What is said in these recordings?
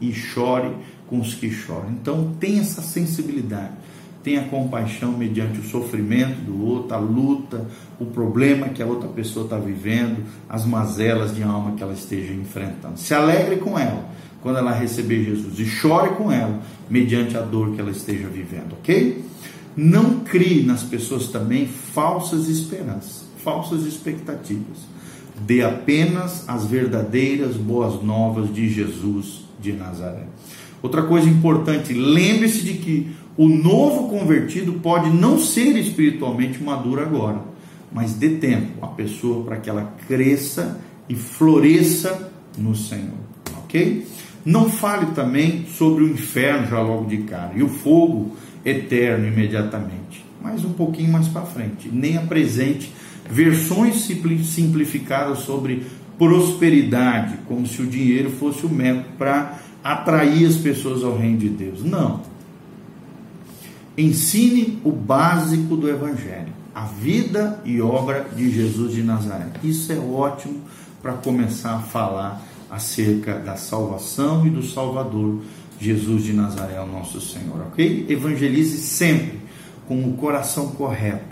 e chore com os que choram. Então, tenha essa sensibilidade, tenha compaixão mediante o sofrimento do outro, a luta, o problema que a outra pessoa está vivendo, as mazelas de alma que ela esteja enfrentando. Se alegre com ela quando ela receber Jesus e chore com ela mediante a dor que ela esteja vivendo, ok? Não crie nas pessoas também falsas esperanças, falsas expectativas. Dê apenas as verdadeiras boas novas de Jesus de Nazaré. Outra coisa importante, lembre-se de que o novo convertido pode não ser espiritualmente maduro agora, mas dê tempo à pessoa para que ela cresça e floresça no Senhor, ok? Não fale também sobre o inferno já logo de cara e o fogo eterno imediatamente, mas um pouquinho mais para frente. Nem apresente versões simplificadas sobre prosperidade, como se o dinheiro fosse o método para atrair as pessoas ao reino de Deus. Não. Ensine o básico do Evangelho, a vida e obra de Jesus de Nazaré. Isso é ótimo para começar a falar acerca da salvação e do Salvador Jesus de Nazaré, o nosso Senhor, ok? Evangelize sempre com o coração correto,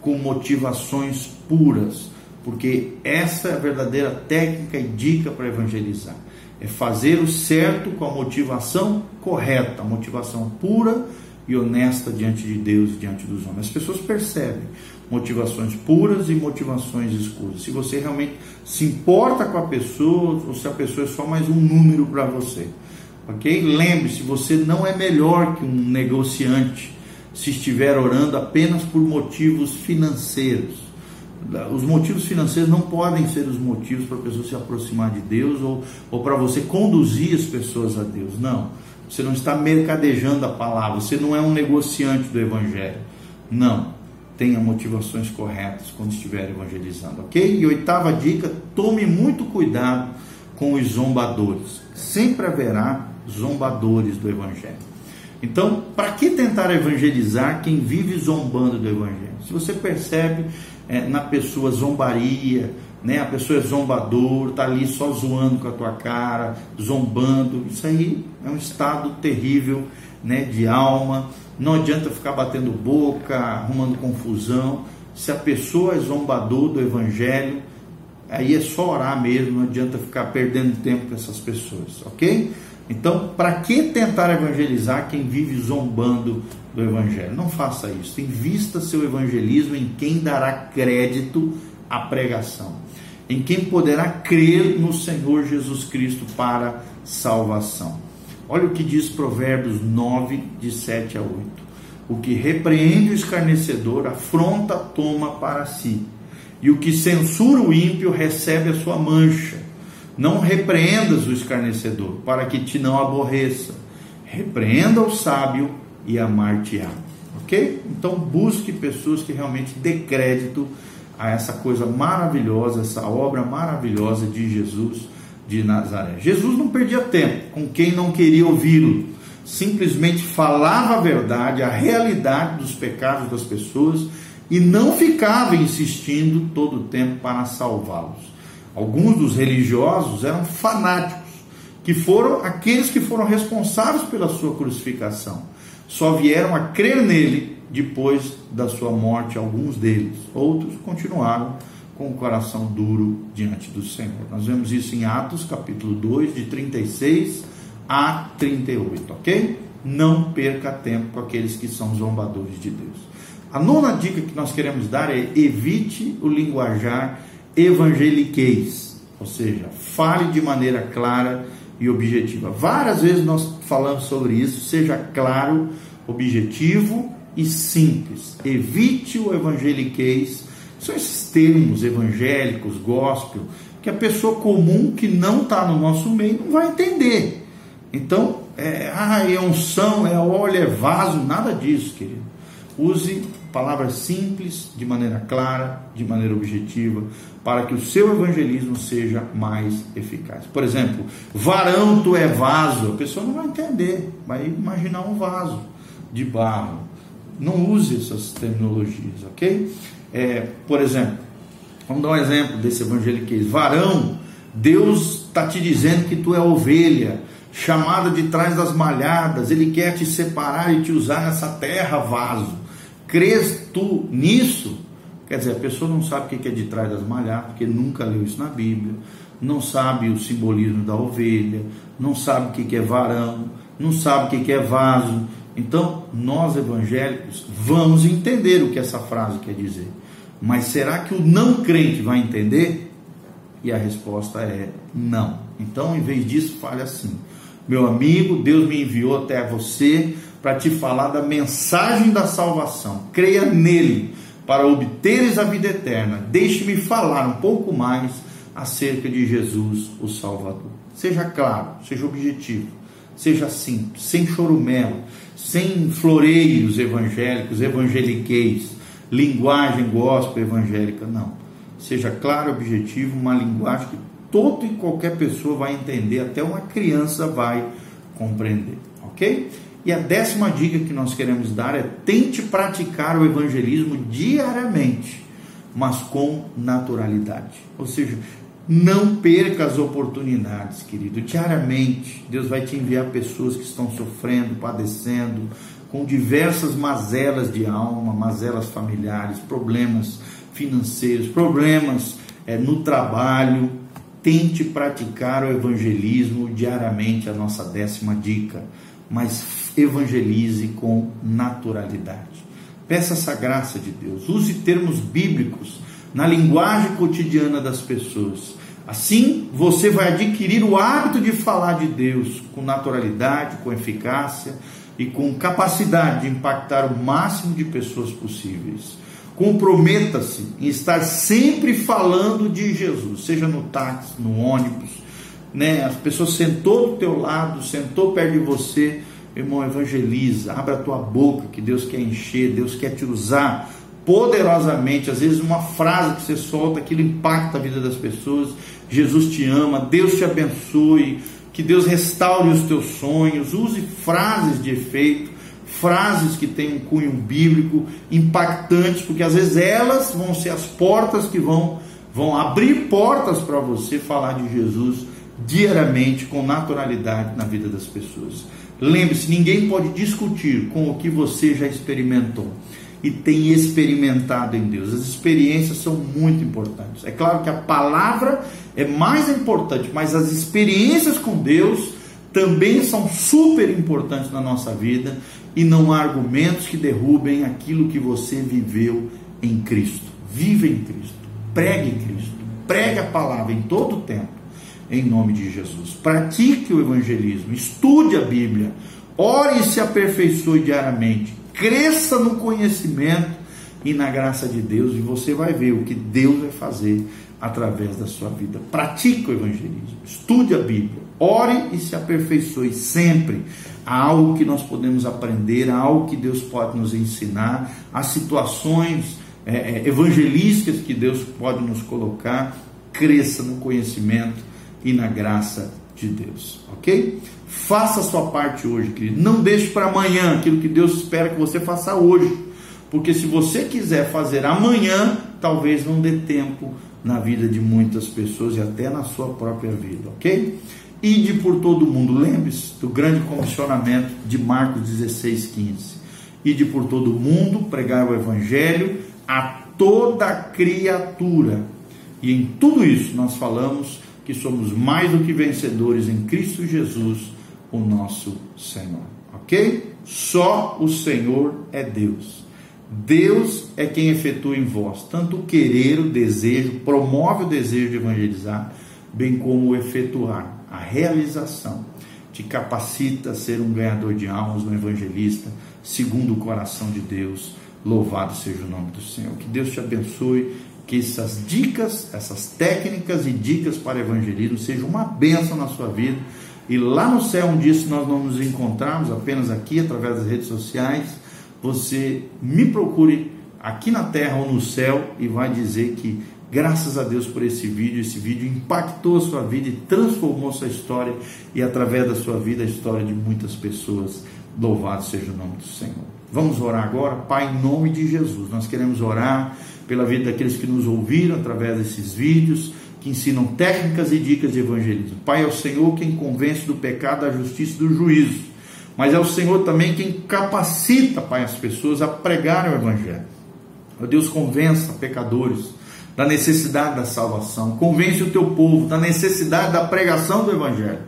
com motivações puras, porque essa é a verdadeira técnica e dica para evangelizar. É fazer o certo com a motivação correta, a motivação pura e honesta diante de Deus e diante dos homens. As pessoas percebem motivações puras e motivações escuras. Se você realmente se importa com a pessoa ou se a pessoa é só mais um número para você. Ok? Lembre-se, você não é melhor que um negociante se estiver orando apenas por motivos financeiros. Os motivos financeiros não podem ser os motivos para a pessoa se aproximar de Deus ou, ou para você conduzir as pessoas a Deus. Não. Você não está mercadejando a palavra, você não é um negociante do Evangelho. Não tenha motivações corretas quando estiver evangelizando, ok? E oitava dica: tome muito cuidado com os zombadores. Sempre haverá zombadores do evangelho. Então, para que tentar evangelizar quem vive zombando do evangelho? Se você percebe é, na pessoa zombaria, né? A pessoa é zombador, tá ali só zoando com a tua cara, zombando. Isso aí é um estado terrível, né, de alma não adianta ficar batendo boca, arrumando confusão. Se a pessoa é zombador do evangelho, aí é só orar mesmo, não adianta ficar perdendo tempo com essas pessoas, ok? Então, para que tentar evangelizar quem vive zombando do evangelho? Não faça isso. Invista seu evangelismo em quem dará crédito à pregação, em quem poderá crer no Senhor Jesus Cristo para salvação. Olha o que diz Provérbios 9, de 7 a 8. O que repreende o escarnecedor afronta toma para si, e o que censura o ímpio recebe a sua mancha. Não repreendas o escarnecedor, para que te não aborreça. Repreenda o sábio e amar-te-á. Ok? Então busque pessoas que realmente dê crédito a essa coisa maravilhosa, essa obra maravilhosa de Jesus de Nazaré. Jesus não perdia tempo com quem não queria ouvi-lo, simplesmente falava a verdade, a realidade dos pecados das pessoas e não ficava insistindo todo o tempo para salvá-los. Alguns dos religiosos eram fanáticos, que foram aqueles que foram responsáveis pela sua crucificação. Só vieram a crer nele depois da sua morte, alguns deles. Outros continuaram com o coração duro diante do Senhor. Nós vemos isso em Atos, capítulo 2, de 36 a 38, ok? Não perca tempo com aqueles que são zombadores de Deus. A nona dica que nós queremos dar é evite o linguajar evangeliquez, ou seja, fale de maneira clara e objetiva. Várias vezes nós falamos sobre isso, seja claro, objetivo e simples. Evite o evangeliquez são esses termos evangélicos, gospel, que a pessoa comum que não está no nosso meio não vai entender. Então, é, ah, é unção, é óleo, é vaso, nada disso, querido. Use palavras simples, de maneira clara, de maneira objetiva, para que o seu evangelismo seja mais eficaz. Por exemplo, varão tu é vaso, a pessoa não vai entender, vai imaginar um vaso de barro. Não use essas terminologias, ok? É, por exemplo, vamos dar um exemplo desse evangeliquez. Varão, Deus está te dizendo que tu é ovelha, chamada de trás das malhadas, ele quer te separar e te usar nessa terra vaso. Crês tu nisso? Quer dizer, a pessoa não sabe o que é de trás das malhadas, porque nunca leu isso na Bíblia, não sabe o simbolismo da ovelha, não sabe o que é varão, não sabe o que é vaso. Então, nós evangélicos vamos entender o que essa frase quer dizer. Mas será que o não crente vai entender? E a resposta é não. Então, em vez disso, fale assim: Meu amigo, Deus me enviou até você para te falar da mensagem da salvação. Creia nele para obteres a vida eterna. Deixe-me falar um pouco mais acerca de Jesus, o Salvador. Seja claro, seja objetivo, seja simples, sem chorumelo, sem floreios evangélicos, evangeliqueis, linguagem gospel evangélica, não. Seja claro, objetivo, uma linguagem que todo e qualquer pessoa vai entender, até uma criança vai compreender, ok? E a décima dica que nós queremos dar é tente praticar o evangelismo diariamente, mas com naturalidade. Ou seja, não perca as oportunidades, querido. Diariamente, Deus vai te enviar pessoas que estão sofrendo, padecendo, com diversas mazelas de alma, mazelas familiares, problemas financeiros, problemas é, no trabalho. Tente praticar o evangelismo diariamente, a nossa décima dica, mas evangelize com naturalidade. Peça essa graça de Deus, use termos bíblicos na linguagem cotidiana das pessoas. Assim, você vai adquirir o hábito de falar de Deus com naturalidade, com eficácia e com capacidade de impactar o máximo de pessoas possíveis. Comprometa-se em estar sempre falando de Jesus, seja no táxi, no ônibus, né? As pessoas sentou do teu lado, sentou perto de você, irmão, evangeliza, abra a tua boca que Deus quer encher, Deus quer te usar poderosamente. Às vezes uma frase que você solta, aquilo impacta a vida das pessoas. Jesus te ama, Deus te abençoe, que Deus restaure os teus sonhos. Use frases de efeito frases que têm um cunho bíblico impactantes, porque às vezes elas vão ser as portas que vão, vão abrir portas para você falar de Jesus diariamente, com naturalidade na vida das pessoas. Lembre-se, ninguém pode discutir com o que você já experimentou e tem experimentado em Deus. As experiências são muito importantes. É claro que a palavra é mais importante, mas as experiências com Deus também são super importantes na nossa vida e não há argumentos que derrubem aquilo que você viveu em Cristo. Viva em Cristo, pregue Cristo, pregue a palavra em todo o tempo, em nome de Jesus. Pratique o evangelismo, estude a Bíblia, ore e se aperfeiçoe diariamente, cresça no conhecimento e na graça de Deus, e você vai ver o que Deus vai fazer através da sua vida. Pratique o evangelismo, estude a Bíblia, ore e se aperfeiçoe sempre. Há algo que nós podemos aprender, há algo que Deus pode nos ensinar, há situações é, é, evangelísticas que Deus pode nos colocar. Cresça no conhecimento e na graça de Deus, ok? Faça a sua parte hoje, querido. Não deixe para amanhã aquilo que Deus espera que você faça hoje. Porque se você quiser fazer amanhã, talvez não dê tempo na vida de muitas pessoas e até na sua própria vida, ok? Ide por todo mundo. Lembre-se do grande comissionamento de Marcos 16, 15. Ide por todo mundo, pregar o evangelho a toda criatura. E em tudo isso nós falamos que somos mais do que vencedores em Cristo Jesus, o nosso Senhor. Ok? Só o Senhor é Deus. Deus é quem efetua em vós tanto o querer, o desejo, promove o desejo de evangelizar, bem como o efetuar, a realização. Te capacita a ser um ganhador de almas, um evangelista, segundo o coração de Deus. Louvado seja o nome do Senhor. Que Deus te abençoe, que essas dicas, essas técnicas e dicas para evangelismo sejam uma bênção na sua vida. E lá no céu, um dia, se nós não nos encontrarmos apenas aqui, através das redes sociais, você me procure aqui na terra ou no céu e vai dizer que graças a Deus por esse vídeo, esse vídeo impactou a sua vida e transformou sua história e através da sua vida a história de muitas pessoas. Louvado seja o nome do Senhor. Vamos orar agora, Pai, em nome de Jesus. Nós queremos orar pela vida daqueles que nos ouviram através desses vídeos. que ensinam técnicas e dicas de evangelismo. Pai, é o Senhor quem convence do pecado, da justiça e do juízo. Mas é o Senhor também quem capacita, Pai, as pessoas a pregar o Evangelho. Ó Deus, convença pecadores da necessidade da salvação. Convence o teu povo da necessidade da pregação do Evangelho.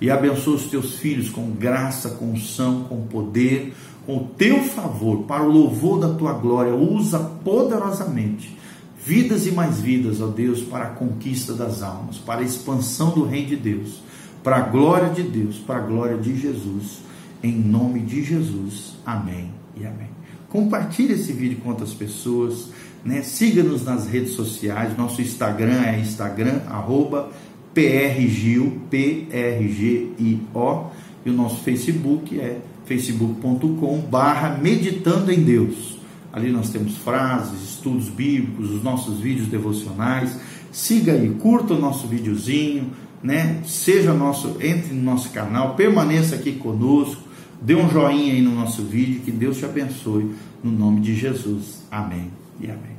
E abençoa os teus filhos com graça, com unção, com poder, com o teu favor, para o louvor da tua glória. Usa poderosamente vidas e mais vidas, ó Deus, para a conquista das almas, para a expansão do reino de Deus, para a glória de Deus, para a glória de Jesus. Em nome de Jesus. Amém e amém. Compartilhe esse vídeo com outras pessoas, né? Siga-nos nas redes sociais. Nosso Instagram é Instagram arroba PRGIO, P-R-G-I-O, e o nosso Facebook é facebook.com barra meditando em Deus. Ali nós temos frases, estudos bíblicos, os nossos vídeos devocionais. Siga aí, curta o nosso videozinho, né? Seja nosso, entre no nosso canal, permaneça aqui conosco, dê um joinha aí no nosso vídeo, que Deus te abençoe no nome de Jesus. Amém e amém.